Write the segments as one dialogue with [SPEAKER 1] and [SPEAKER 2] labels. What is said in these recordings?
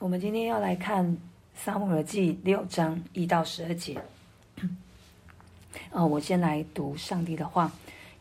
[SPEAKER 1] 我们今天要来看撒母耳记六章一到十二节。哦，我先来读上帝的话。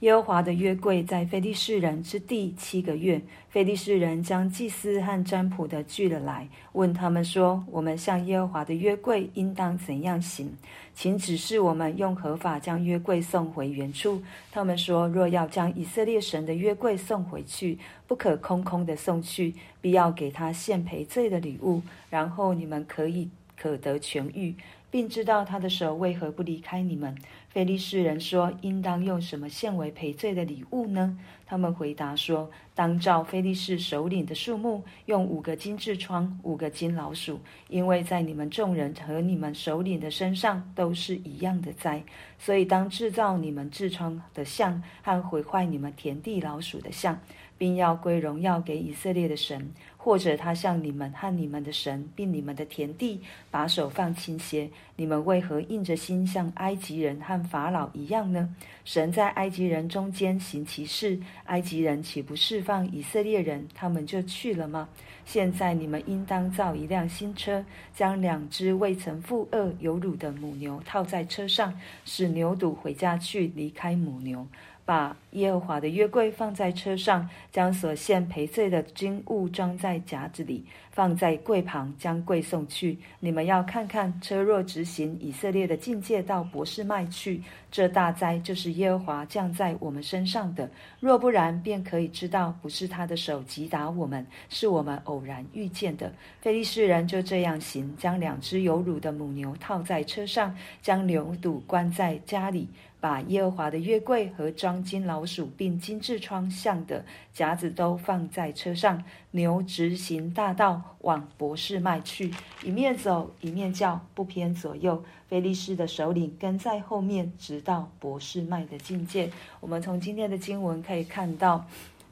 [SPEAKER 1] 耶和华的约柜在非利士人之地七个月，非利士人将祭司和占卜的聚了来，问他们说：“我们向耶和华的约柜应当怎样行？请指示我们用何法将约柜送回原处。”他们说：“若要将以色列神的约柜送回去，不可空空的送去，必要给他献赔罪的礼物，然后你们可以可得痊愈。”并知道他的手为何不离开你们。非利士人说：“应当用什么献为赔罪的礼物呢？”他们回答说：“当照非利士首领的数目，用五个金痔疮，五个金老鼠，因为在你们众人和你们首领的身上都是一样的灾，所以当制造你们痔疮的像和毁坏你们田地老鼠的像。”并要归荣耀给以色列的神，或者他向你们和你们的神，并你们的田地把手放轻些。你们为何硬着心向埃及人和法老一样呢？神在埃及人中间行其事，埃及人岂不释放以色列人，他们就去了吗？现在你们应当造一辆新车，将两只未曾负恶有乳的母牛套在车上，使牛犊回家去，离开母牛。把耶和华的约柜放在车上，将所献赔罪的金物装在匣子里，放在柜旁，将柜送去。你们要看看，车若直行以色列的境界到博士麦去，这大灾就是耶和华降在我们身上的；若不然，便可以知道不是他的手击打我们，是我们偶然遇见的。非利士人就这样行，将两只有乳的母牛套在车上，将牛犊关在家里。把耶和华的月柜和装金老鼠并金痔疮像的夹子都放在车上，牛直行大道往伯士麦去，一面走一面叫，不偏左右。非利士的首领跟在后面，直到伯士麦的境界。我们从今天的经文可以看到，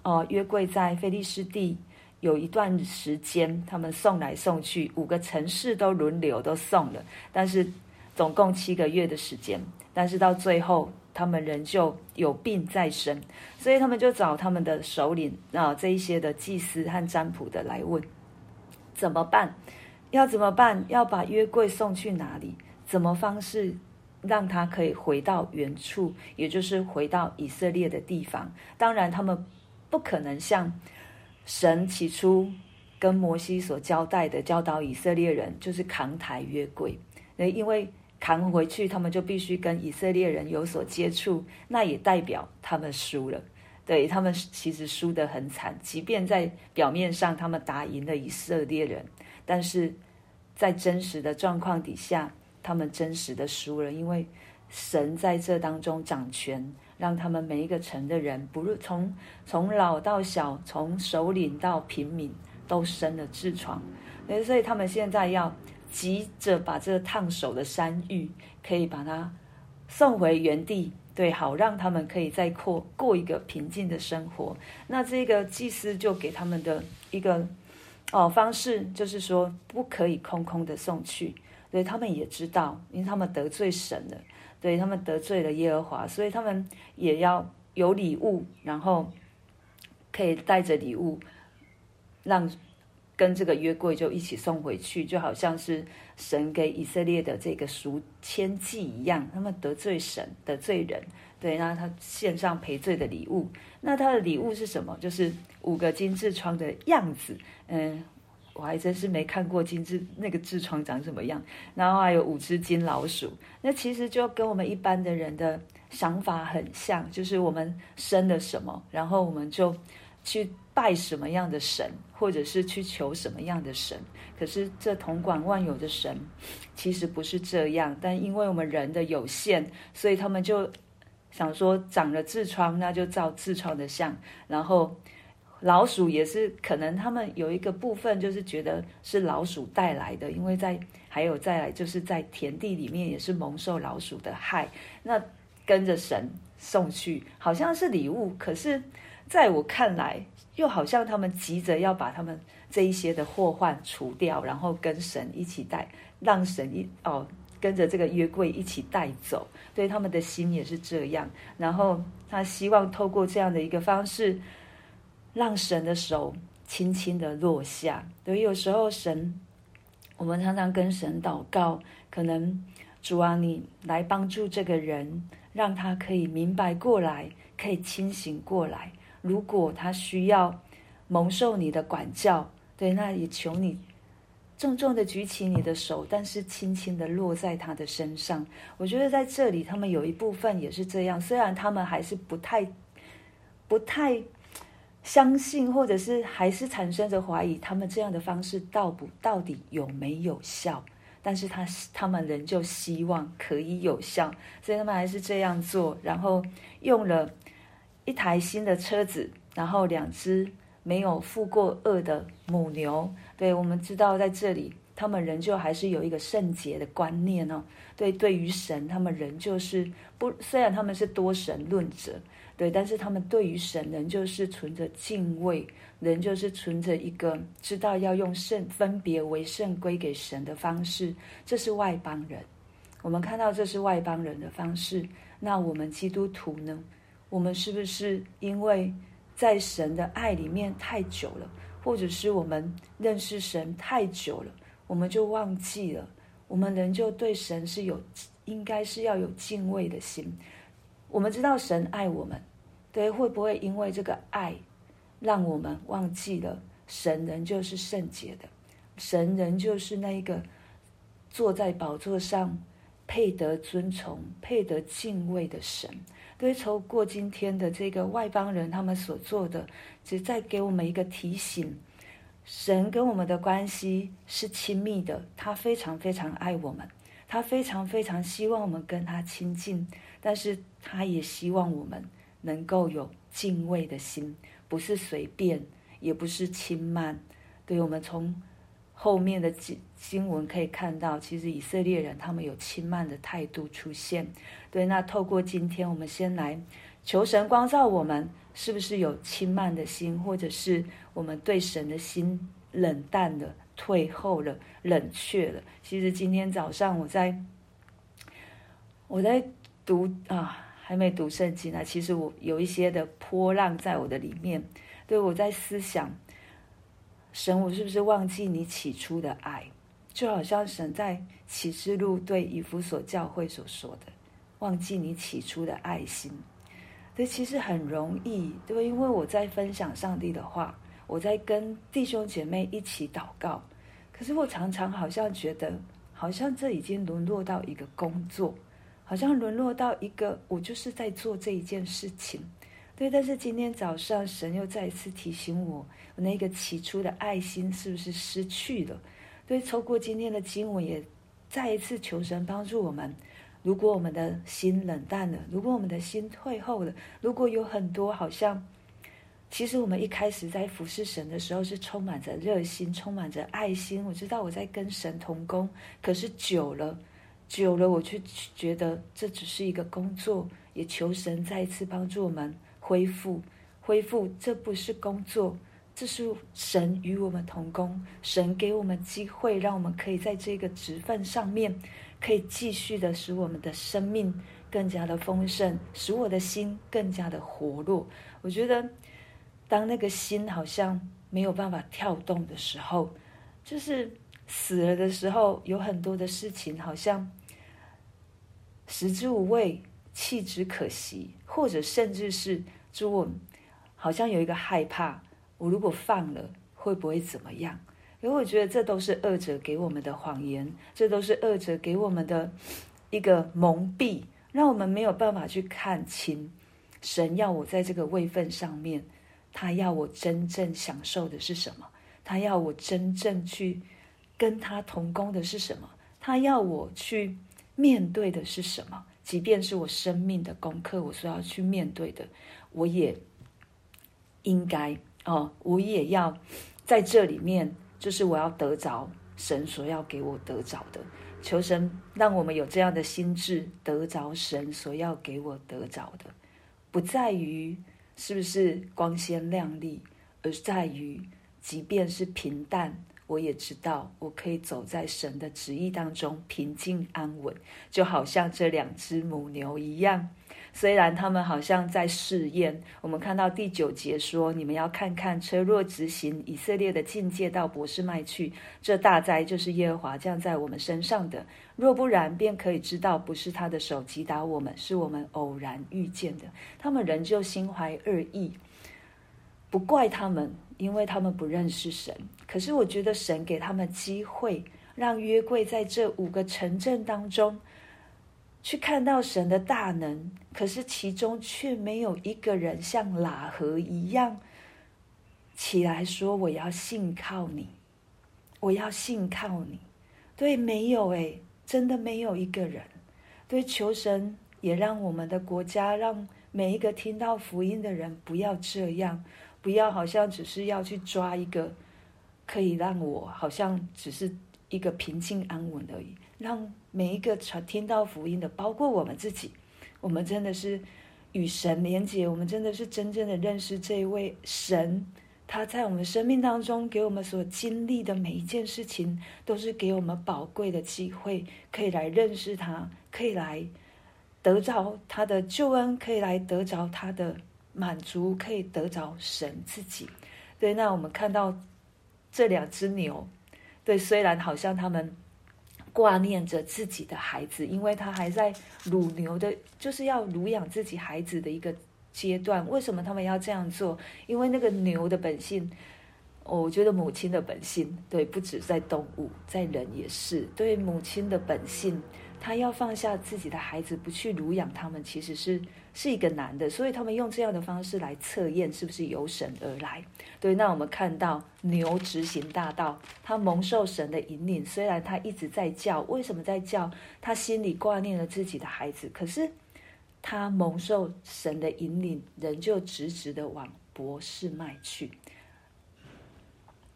[SPEAKER 1] 哦、呃，约柜在非利士地有一段时间，他们送来送去，五个城市都轮流都送了，但是总共七个月的时间。但是到最后，他们仍旧有病在身，所以他们就找他们的首领啊，这一些的祭司和占卜的来问，怎么办？要怎么办？要把约柜送去哪里？怎么方式让他可以回到原处，也就是回到以色列的地方？当然，他们不可能像神起初跟摩西所交代的，教导以色列人，就是扛抬约柜，那因为。扛回去，他们就必须跟以色列人有所接触，那也代表他们输了。对，他们其实输得很惨，即便在表面上他们打赢了以色列人，但是在真实的状况底下，他们真实的输了，因为神在这当中掌权，让他们每一个城的人，不论从从老到小，从首领到平民，都生了痔疮。所以他们现在要。急着把这个烫手的山芋可以把它送回原地，对，好让他们可以再过过一个平静的生活。那这个祭司就给他们的一个哦方式，就是说不可以空空的送去。对，他们也知道，因为他们得罪神了，对，他们得罪了耶和华，所以他们也要有礼物，然后可以带着礼物让。跟这个约柜就一起送回去，就好像是神给以色列的这个赎愆祭一样。他们得罪神，得罪人，对，那他献上赔罪的礼物。那他的礼物是什么？就是五个金痔疮的样子。嗯，我还真是没看过金痔那个痔疮长什么样。然后还有五只金老鼠。那其实就跟我们一般的人的想法很像，就是我们生了什么，然后我们就去。拜什么样的神，或者是去求什么样的神？可是这统管万有的神，其实不是这样。但因为我们人的有限，所以他们就想说，长了痔疮，那就造痔疮的像。然后老鼠也是，可能他们有一个部分就是觉得是老鼠带来的，因为在还有再来就是在田地里面也是蒙受老鼠的害。那跟着神送去，好像是礼物，可是在我看来。又好像他们急着要把他们这一些的祸患除掉，然后跟神一起带，让神一哦跟着这个约柜一起带走，对他们的心也是这样。然后他希望透过这样的一个方式，让神的手轻轻的落下。所以，有时候神我们常常跟神祷告，可能主啊，你来帮助这个人，让他可以明白过来，可以清醒过来。如果他需要蒙受你的管教，对，那也求你重重的举起你的手，但是轻轻的落在他的身上。我觉得在这里，他们有一部分也是这样，虽然他们还是不太、不太。相信，或者是还是产生着怀疑，他们这样的方式到不到底有没有效？但是他他们仍旧希望可以有效，所以他们还是这样做。然后用了一台新的车子，然后两只没有负过轭的母牛。对，我们知道，在这里他们仍旧还是有一个圣洁的观念哦。对，对于神，他们仍旧是不，虽然他们是多神论者。对，但是他们对于神仍旧是存着敬畏，仍旧是存着一个知道要用圣分别为圣归给神的方式。这是外邦人，我们看到这是外邦人的方式。那我们基督徒呢？我们是不是因为在神的爱里面太久了，或者是我们认识神太久了，我们就忘记了？我们仍旧对神是有，应该是要有敬畏的心。我们知道神爱我们，对，会不会因为这个爱，让我们忘记了神仍旧是圣洁的，神仍旧是那一个坐在宝座上配得尊崇、配得敬畏的神？对，透过今天的这个外邦人他们所做的，只在给我们一个提醒：神跟我们的关系是亲密的，他非常非常爱我们，他非常非常希望我们跟他亲近。但是他也希望我们能够有敬畏的心，不是随便，也不是轻慢。对，我们从后面的经经文可以看到，其实以色列人他们有轻慢的态度出现。对，那透过今天，我们先来求神光照我们，是不是有轻慢的心，或者是我们对神的心冷淡了、退后了、冷却了？其实今天早上我在，我在。读啊，还没读圣经呢。其实我有一些的波浪在我的里面，对，我在思想，神，我是不是忘记你起初的爱？就好像神在启示录对以弗所教会所说的，忘记你起初的爱心。对，其实很容易，对，因为我在分享上帝的话，我在跟弟兄姐妹一起祷告，可是我常常好像觉得，好像这已经沦落到一个工作。好像沦落到一个，我就是在做这一件事情，对。但是今天早上，神又再一次提醒我，我那个起初的爱心是不是失去了？对，透过今天的经文，也再一次求神帮助我们。如果我们的心冷淡了，如果我们的心退后了，如果有很多好像，其实我们一开始在服侍神的时候是充满着热心，充满着爱心。我知道我在跟神同工，可是久了。久了，我却觉得这只是一个工作，也求神再一次帮助我们恢复，恢复。这不是工作，这是神与我们同工，神给我们机会，让我们可以在这个职份上面，可以继续的使我们的生命更加的丰盛，使我的心更加的活络。我觉得，当那个心好像没有办法跳动的时候，就是。死了的时候，有很多的事情好像食之无味，弃之可惜，或者甚至是就我好像有一个害怕，我如果放了会不会怎么样？因为我觉得这都是恶者给我们的谎言，这都是恶者给我们的一个蒙蔽，让我们没有办法去看清神要我在这个位分上面，他要我真正享受的是什么？他要我真正去。跟他同工的是什么？他要我去面对的是什么？即便是我生命的功课，我所要去面对的，我也应该哦，我也要在这里面，就是我要得着神所要给我得着的。求神让我们有这样的心智，得着神所要给我得着的，不在于是不是光鲜亮丽，而在于即便是平淡。我也知道我可以走在神的旨意当中，平静安稳，就好像这两只母牛一样。虽然他们好像在试验，我们看到第九节说：“你们要看看，车若直行以色列的境界到博士麦去，这大灾就是耶和华降在我们身上的。若不然，便可以知道不是他的手击打我们，是我们偶然遇见的。”他们仍旧心怀恶意，不怪他们，因为他们不认识神。可是我觉得神给他们机会，让约柜在这五个城镇当中。去看到神的大能，可是其中却没有一个人像喇合一样起来说：“我要信靠你，我要信靠你。”对，没有诶，真的没有一个人。对，求神也让我们的国家，让每一个听到福音的人不要这样，不要好像只是要去抓一个可以让我好像只是一个平静安稳而已。让每一个传听到福音的，包括我们自己，我们真的是与神连接，我们真的是真正的认识这一位神。他在我们生命当中给我们所经历的每一件事情，都是给我们宝贵的机会，可以来认识他，可以来得着他的救恩，可以来得着他的满足，可以得着神自己。对，那我们看到这两只牛，对，虽然好像他们。挂念着自己的孩子，因为他还在乳牛的，就是要乳养自己孩子的一个阶段。为什么他们要这样做？因为那个牛的本性，我觉得母亲的本性，对，不止在动物，在人也是。对母亲的本性，他要放下自己的孩子，不去乳养他们，其实是。是一个男的，所以他们用这样的方式来测验是不是由神而来。对，那我们看到牛直行大道，他蒙受神的引领，虽然他一直在叫，为什么在叫？他心里挂念了自己的孩子，可是他蒙受神的引领，仍旧直直的往博士迈去，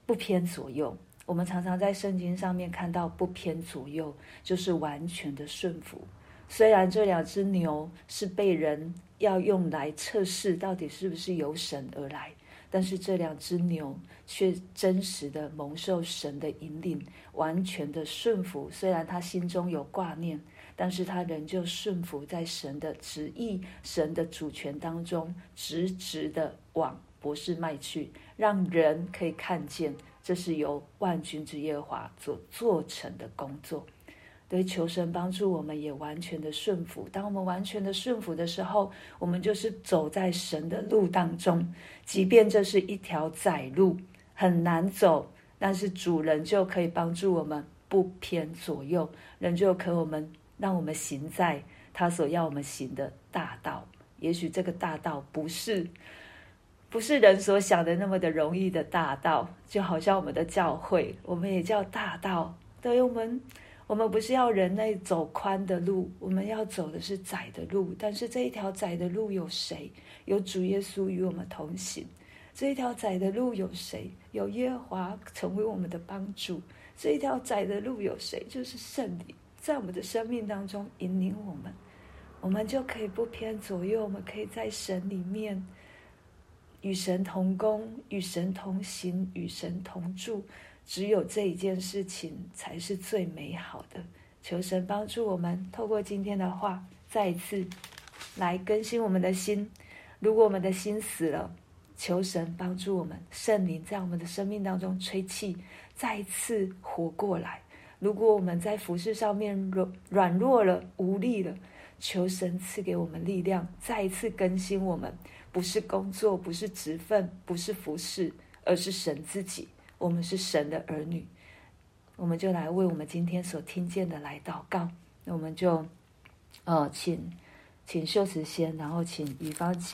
[SPEAKER 1] 不偏左右。我们常常在圣经上面看到不偏左右，就是完全的顺服。虽然这两只牛是被人要用来测试到底是不是由神而来，但是这两只牛却真实的蒙受神的引领，完全的顺服。虽然他心中有挂念，但是他仍旧顺服在神的旨意、神的主权当中，直直的往博士迈去，让人可以看见这是由万军之耶和华所做成的工作。对，求神帮助我们，也完全的顺服。当我们完全的顺服的时候，我们就是走在神的路当中。即便这是一条窄路，很难走，但是主人就可以帮助我们不偏左右，人就可我们让我们行在他所要我们行的大道。也许这个大道不是不是人所想的那么的容易的大道，就好像我们的教会，我们也叫大道。对，我们。我们不是要人类走宽的路，我们要走的是窄的路。但是这一条窄的路有谁？有主耶稣与我们同行。这一条窄的路有谁？有耶和华成为我们的帮助。这一条窄的路有谁？就是圣灵在我们的生命当中引领我们，我们就可以不偏左右。我们可以在神里面与神同工，与神同行，与神同住。只有这一件事情才是最美好的。求神帮助我们，透过今天的话，再一次来更新我们的心。如果我们的心死了，求神帮助我们，圣灵在我们的生命当中吹气，再一次活过来。如果我们在服事上面软软弱了、无力了，求神赐给我们力量，再一次更新我们。不是工作，不是职分，不是服饰，而是神自己。我们是神的儿女，我们就来为我们今天所听见的来祷告。那我们就，呃，请请秀慈先，然后请乙方请。